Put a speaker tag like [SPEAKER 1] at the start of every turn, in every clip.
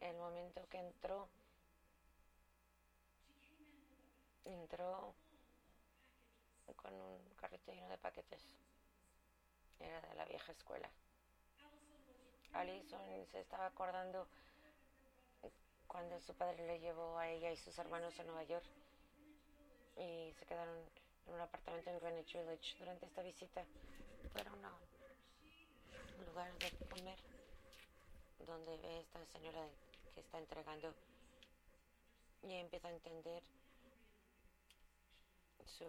[SPEAKER 1] El momento que entró, entró con un carrito lleno de paquetes. Era de la vieja escuela. Alison se estaba acordando cuando su padre le llevó a ella y sus hermanos a Nueva York y se quedaron en un apartamento en Greenwich Village durante esta visita. Era un lugar de comer donde ve esta señora que está entregando y empieza a entender su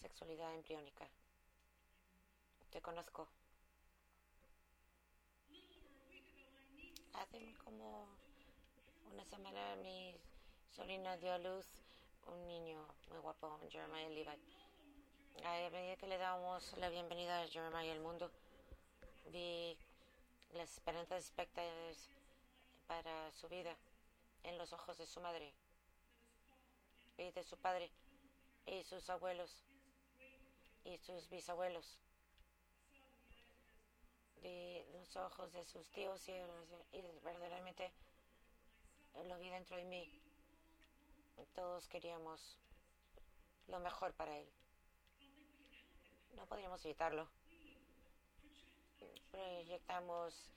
[SPEAKER 1] sexualidad embriónica. Te conozco. Hace como una semana mi sobrina dio a luz un niño muy guapo, Jeremiah Levi. A medida que le damos la bienvenida a Jeremiah al mundo, vi las esperanzas expectativas para su vida en los ojos de su madre y de su padre y sus abuelos y sus bisabuelos de los ojos de sus tíos y, y verdaderamente lo vi dentro de mí. Todos queríamos lo mejor para él. No podríamos evitarlo. Proyectamos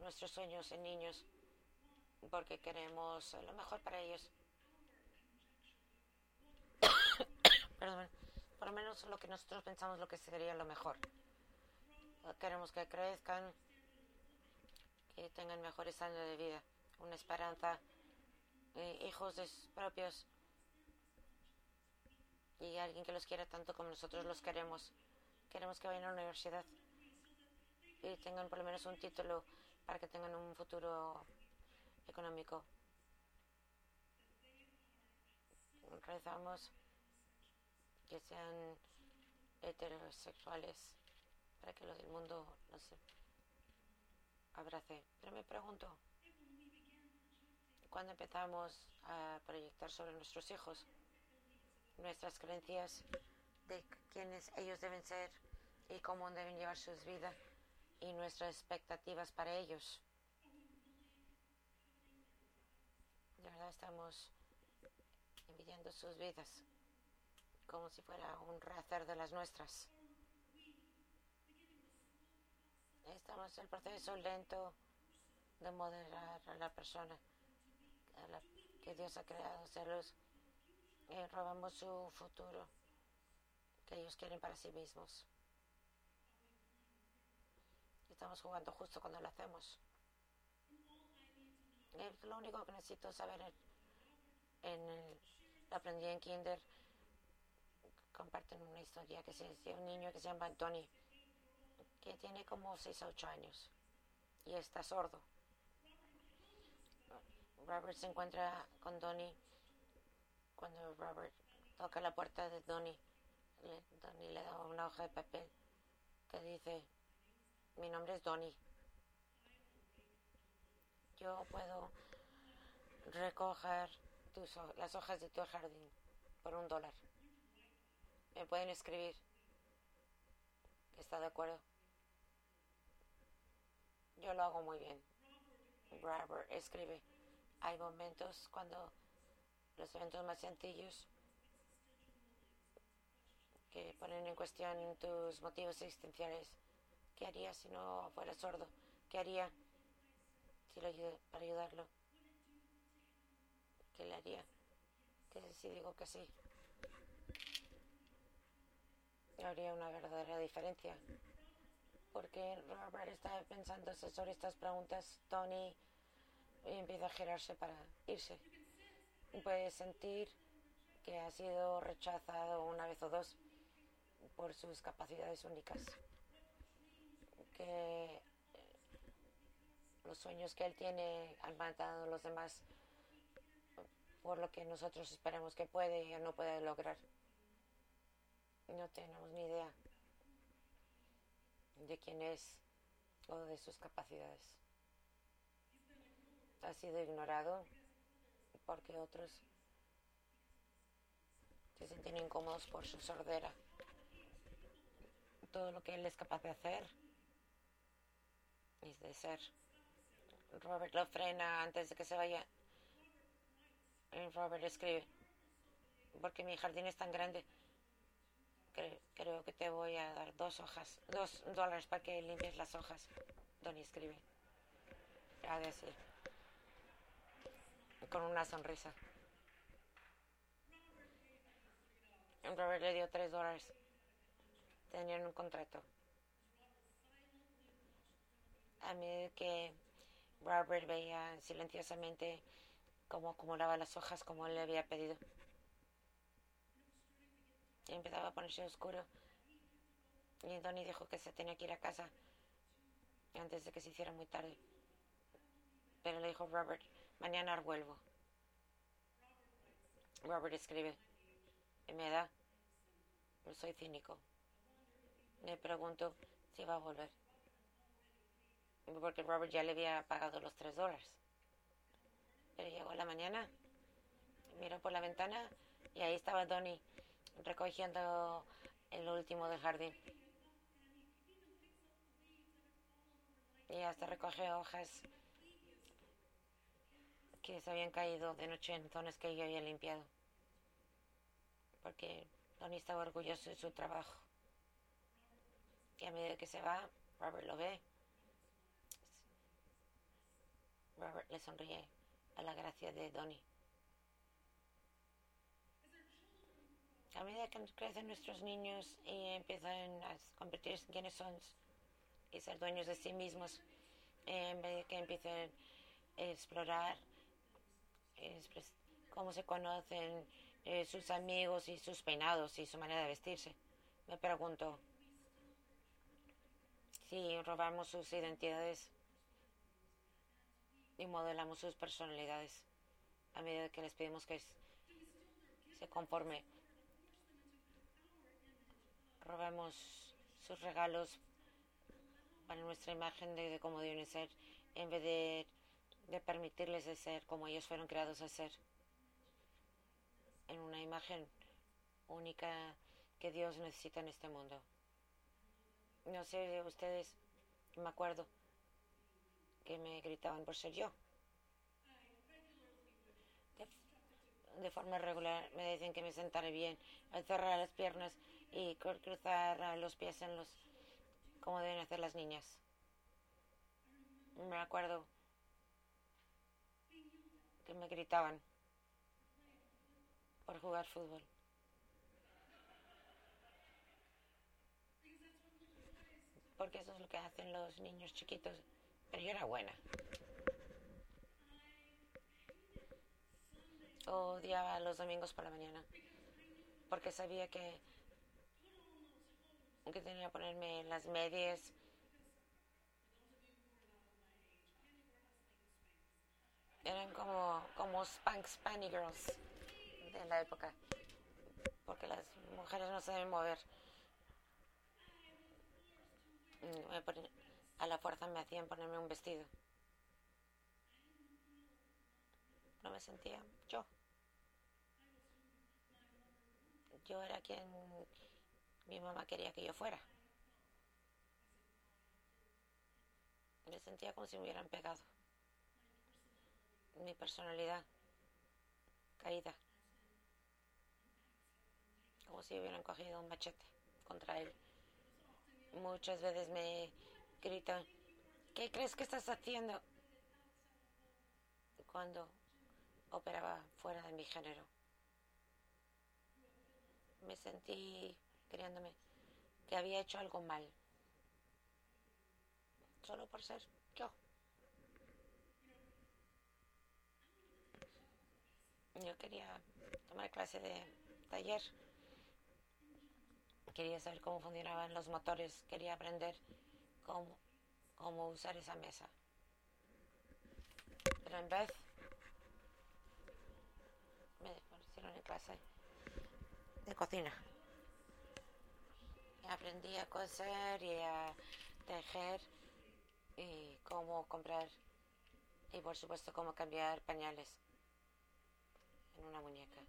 [SPEAKER 1] nuestros sueños en niños porque queremos lo mejor para ellos. Perdón, por lo menos lo que nosotros pensamos lo que sería lo mejor. Queremos que crezcan, que tengan mejores años de vida, una esperanza, eh, hijos propios y alguien que los quiera tanto como nosotros los queremos. Queremos que vayan a la universidad y tengan por lo menos un título para que tengan un futuro económico. Rezamos que sean heterosexuales para que los del mundo los abrace. Pero me pregunto, cuando empezamos a proyectar sobre nuestros hijos nuestras creencias de quiénes ellos deben ser y cómo deben llevar sus vidas y nuestras expectativas para ellos. De verdad estamos envidiando sus vidas como si fuera un rehacer de las nuestras. Estamos en el proceso lento de moderar a la persona que Dios ha creado ser y robamos su futuro que ellos quieren para sí mismos. Estamos jugando justo cuando lo hacemos. Es lo único que necesito saber en, el, aprendí en Kinder. Comparten una historia que es de un niño que se llama Tony, que tiene como 6 a 8 años y está sordo. Robert se encuentra con Donnie cuando Robert toca la puerta de Donnie. Donnie le da una hoja de papel que dice, mi nombre es Donnie. Yo puedo recoger tus, las hojas de tu jardín por un dólar. Me pueden escribir. ¿Está de acuerdo? Yo lo hago muy bien. Robert escribe. Hay momentos cuando los eventos más sencillos que ponen en cuestión tus motivos existenciales. ¿Qué haría si no fuera sordo? ¿Qué haría si lo ayudo, para ayudarlo? ¿Qué le haría? ¿Qué si digo que sí? Habría una verdadera diferencia. Porque Robert está pensando sobre estas preguntas, Tony empieza a girarse para irse. Puede sentir que ha sido rechazado una vez o dos por sus capacidades únicas. Que los sueños que él tiene han matado a los demás por lo que nosotros esperamos que puede o no puede lograr. No tenemos ni idea de quién es o de sus capacidades ha sido ignorado porque otros se sienten incómodos por su sordera. Todo lo que él es capaz de hacer es de ser Robert lo frena antes de que se vaya. Y Robert escribe, porque mi jardín es tan grande, que creo que te voy a dar dos hojas, dos dólares para que limpies las hojas. Donnie escribe. A decir. Con una sonrisa. Robert le dio tres dólares. Tenían un contrato. A medida que Robert veía silenciosamente cómo acumulaba las hojas como él le había pedido. Y empezaba a ponerse oscuro. Y Donnie dijo que se tenía que ir a casa antes de que se hiciera muy tarde. Pero le dijo Robert, mañana vuelvo. Robert escribe, y me da, no soy cínico. Me pregunto si va a volver. Porque Robert ya le había pagado los tres dólares. Pero llegó la mañana, miró por la ventana y ahí estaba Donnie recogiendo el último del jardín. Y hasta recoge hojas que se habían caído de noche en zonas que yo había limpiado. Porque Donnie estaba orgulloso de su trabajo. Y a medida que se va, Robert lo ve. Robert le sonríe a la gracia de Donnie. A medida que crecen nuestros niños y empiezan a convertirse en quienes son y ser dueños de sí mismos, en vez de que empiecen a explorar cómo se conocen eh, sus amigos y sus peinados y su manera de vestirse. Me pregunto si robamos sus identidades y modelamos sus personalidades a medida que les pedimos que se conforme. Robamos sus regalos para nuestra imagen de, cómo deben ser en vez de, de permitirles de ser como ellos fueron creados a ser en una imagen única que Dios necesita en este mundo. No sé, ustedes, me acuerdo que me gritaban por ser yo. De, forma regular me decían que me sentara bien, al cerrar las piernas y cruzar los pies en los como deben hacer las niñas. Me acuerdo que me gritaban por jugar fútbol. Porque eso es lo que hacen los niños chiquitos. Pero yo era buena. Odiaba los domingos por la mañana. Porque sabía que, que tenía que ponerme las medias. Eran como, como Spank Spanny Girls en la época, porque las mujeres no se deben mover. Mm, a la fuerza me hacían ponerme un vestido. No me sentía yo. Yo era quien mi mamá quería que yo fuera. Me sentía como si me hubieran pegado. Mi personalidad caída como si hubieran cogido un machete contra él. Muchas veces me gritan, ¿qué crees que estás haciendo? Cuando operaba fuera de mi género. Me sentí creyéndome que había hecho algo mal. Solo por ser yo. Yo quería tomar clase de taller Quería saber cómo funcionaban los motores, quería aprender cómo, cómo usar esa mesa. Pero en vez me pusieron en clase de cocina. Aprendí a coser y a tejer y cómo comprar y por supuesto cómo cambiar pañales en una muñeca.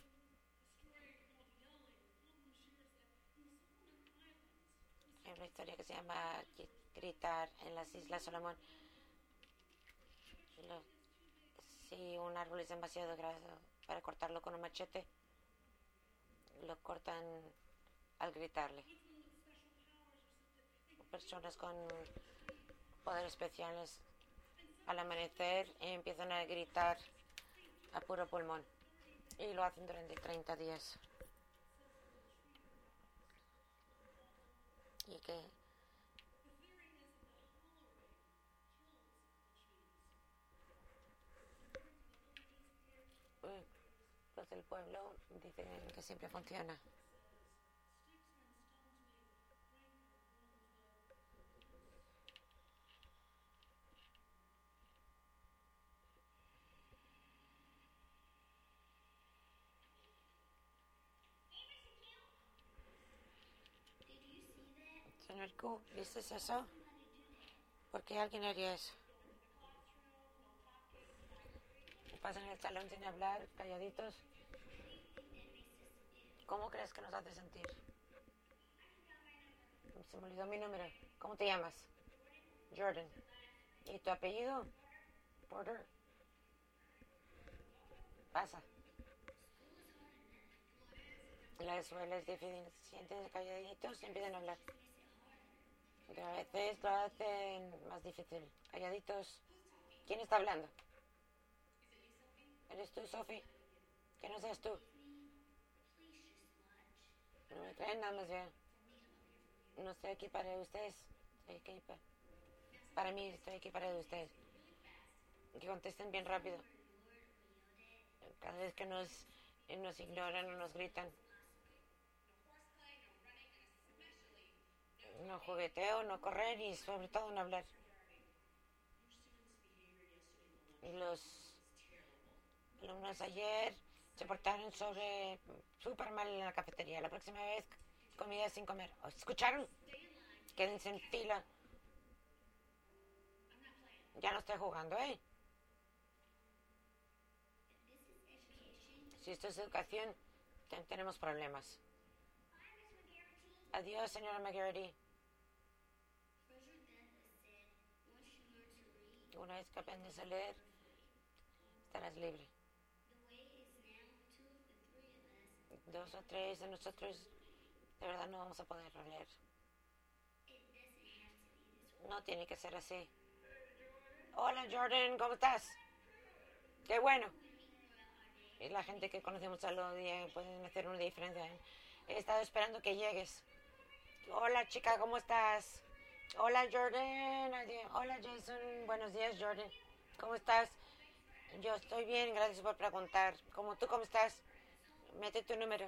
[SPEAKER 1] una historia que se llama Gritar en las Islas Solomón. Lo- si un árbol es demasiado grande para cortarlo con un machete, lo cortan al gritarle. Personas con poderes especiales al amanecer empiezan a gritar a puro pulmón y lo hacen durante 30 días. Y que eh, del pueblo dicen que siempre funciona. Señor Q, ¿viste eso? ¿Por qué alguien haría eso? Pasan el salón sin hablar, calladitos. ¿Cómo crees que nos hace sentir? Se me olvidó mi número. ¿Cómo te llamas? Jordan. ¿Y tu apellido? Porter. Pasa. La escuela es difícil. Se sienten calladitos empiezan a hablar. A veces lo hacen más difícil. Calladitos. ¿Quién está hablando? ¿Eres tú, Sophie? Que no seas tú. No me traen nada más ya. No estoy aquí para ustedes. Estoy aquí pa- para mí, estoy aquí para ustedes. Que contesten bien rápido. Cada vez que nos, nos ignoran o nos gritan. No jugueteo, no correr y sobre todo no hablar. Los alumnos ayer se portaron sobre súper mal en la cafetería. La próxima vez comida sin comer. ¿Os ¿Escucharon? Quédense en fila. Ya no estoy jugando, ¿eh? Si esto es educación, te- tenemos problemas. Adiós, señora McGarity. Una vez que aprendes a leer, estarás libre. Dos o tres de nosotros, de verdad no vamos a poder leer. No tiene que ser así. Hola Jordan, ¿cómo estás? Qué bueno. Y la gente que conocemos al día pueden hacer una diferencia. He estado esperando que llegues. Hola chica, ¿cómo estás? Hola Jordan. Hola Jason. Buenos días Jordan. ¿Cómo estás? Yo estoy bien, gracias por preguntar. ¿Cómo tú cómo estás? Mete tu número.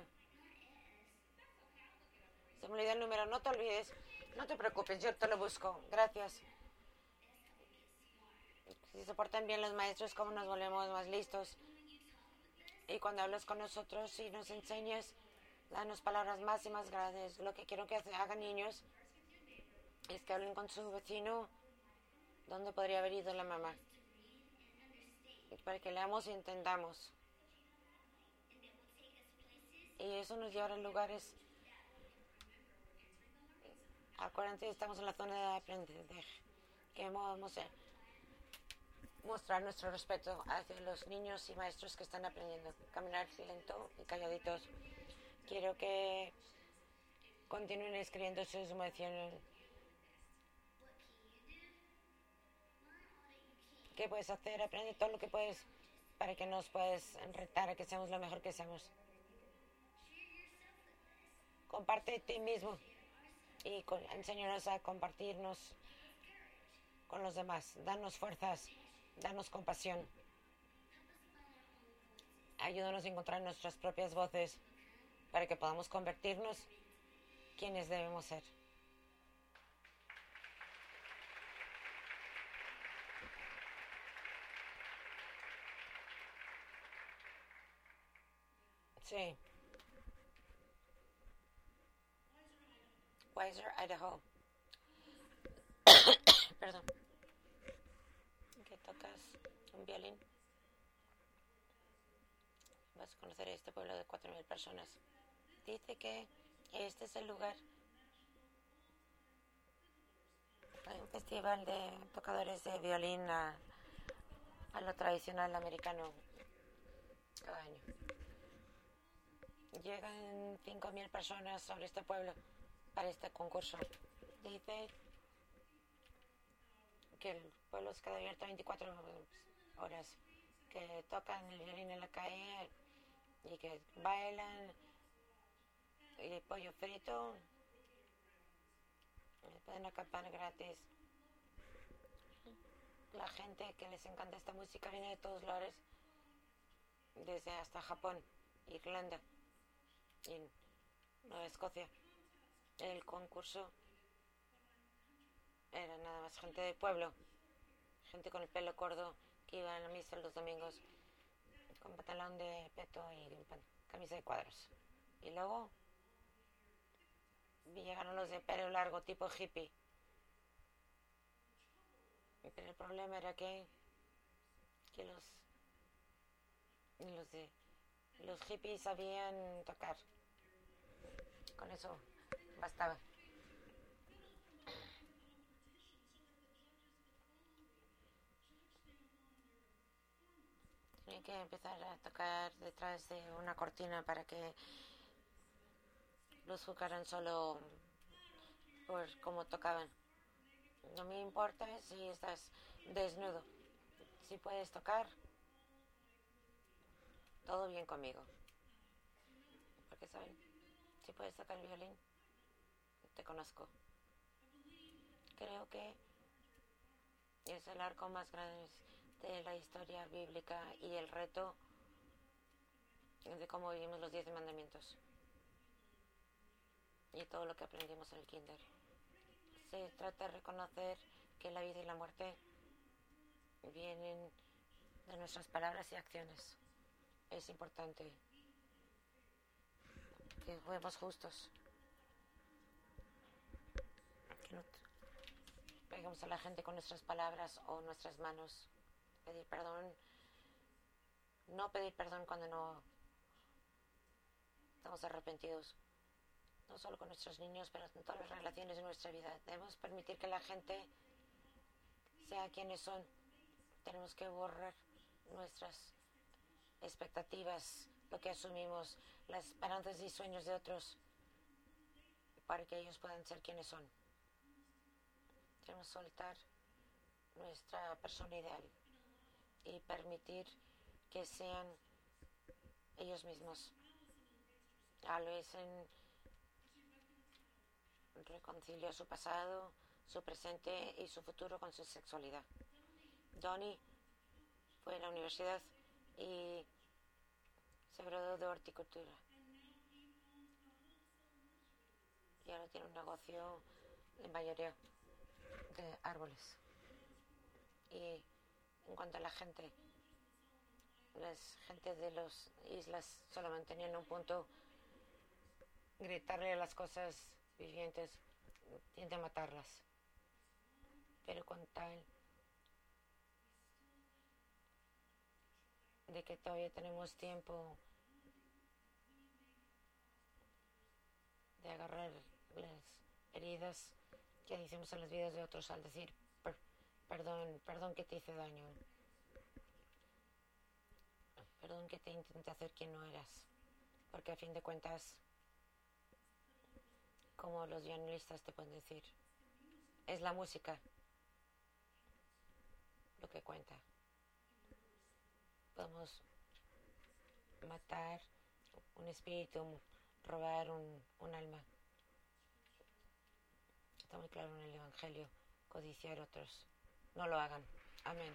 [SPEAKER 1] Se me olvidó el número, no te olvides. No te preocupes, yo te lo busco. Gracias. Si se portan bien los maestros, ¿cómo nos volvemos más listos? Y cuando hablas con nosotros y nos enseñas, danos palabras más y más grandes. Lo que quiero que hagan niños es que hablen con su vecino dónde podría haber ido la mamá. Para que leamos y entendamos. Y eso nos llevará a lugares. Acuérdense, estamos en la zona de aprendizaje. Que vamos a mostrar nuestro respeto hacia los niños y maestros que están aprendiendo. Caminar lento y calladitos. Quiero que continúen escribiendo sus emociones. ¿Qué puedes hacer? Aprende todo lo que puedes para que nos puedas retar a que seamos lo mejor que seamos. Comparte de ti mismo y con- enséñanos a compartirnos con los demás. Danos fuerzas, danos compasión. Ayúdanos a encontrar nuestras propias voces para que podamos convertirnos quienes debemos ser. Sí. Weiser, Idaho. Perdón. Que tocas un violín. Vas a conocer este pueblo de 4.000 personas. Dice que este es el lugar. Hay un festival de tocadores de violín ah, a lo tradicional americano cada año. Llegan 5.000 personas sobre este pueblo para este concurso. Dice que el pueblo se queda abierto 24 horas, que tocan el violín en la calle y que bailan y pollo frito. Pueden acampar gratis. La gente que les encanta esta música viene de todos lados, desde hasta Japón, Irlanda y Nueva Escocia. El concurso era nada más gente del pueblo, gente con el pelo corto que iba a la misa los domingos con pantalón de peto y camisa de cuadros. Y luego llegaron los de pelo largo tipo hippie. Pero el problema era que, que los, los, de, los hippies sabían tocar. Con eso bastaba. Tienen que empezar a tocar detrás de una cortina para que los juzgaran solo por cómo tocaban. No me importa si estás desnudo. Si puedes tocar, todo bien conmigo. Porque, ¿saben? Si puedes tocar el violín, te conozco. Creo que es el arco más grande de la historia bíblica y el reto de cómo vivimos los diez mandamientos y todo lo que aprendimos en el kinder. Se trata de reconocer que la vida y la muerte vienen de nuestras palabras y acciones. Es importante que fuemos justos. Peguemos a la gente con nuestras palabras o nuestras manos. Pedir perdón. No pedir perdón cuando no estamos arrepentidos no solo con nuestros niños, pero en todas las relaciones de nuestra vida. Debemos permitir que la gente sea quienes son. Tenemos que borrar nuestras expectativas, lo que asumimos, las esperanzas y sueños de otros, para que ellos puedan ser quienes son. Tenemos que soltar nuestra persona ideal y permitir que sean ellos mismos. A reconcilió su pasado, su presente y su futuro con su sexualidad. Donnie fue a la universidad y se graduó de horticultura. Y ahora tiene un negocio en mayoría de árboles. Y en cuanto a la gente, las gente de las islas solo mantenían un punto gritarle las cosas vivientes tiende a matarlas. Pero con tal de que todavía tenemos tiempo de agarrar las heridas que hicimos en las vidas de otros al decir perdón, perdón que te hice daño. Perdón que te intenté hacer quien no eras. Porque a fin de cuentas como los violinistas te pueden decir. Es la música lo que cuenta. Podemos matar un espíritu, robar un, un alma. Está muy claro en el Evangelio, codiciar otros. No lo hagan. Amén.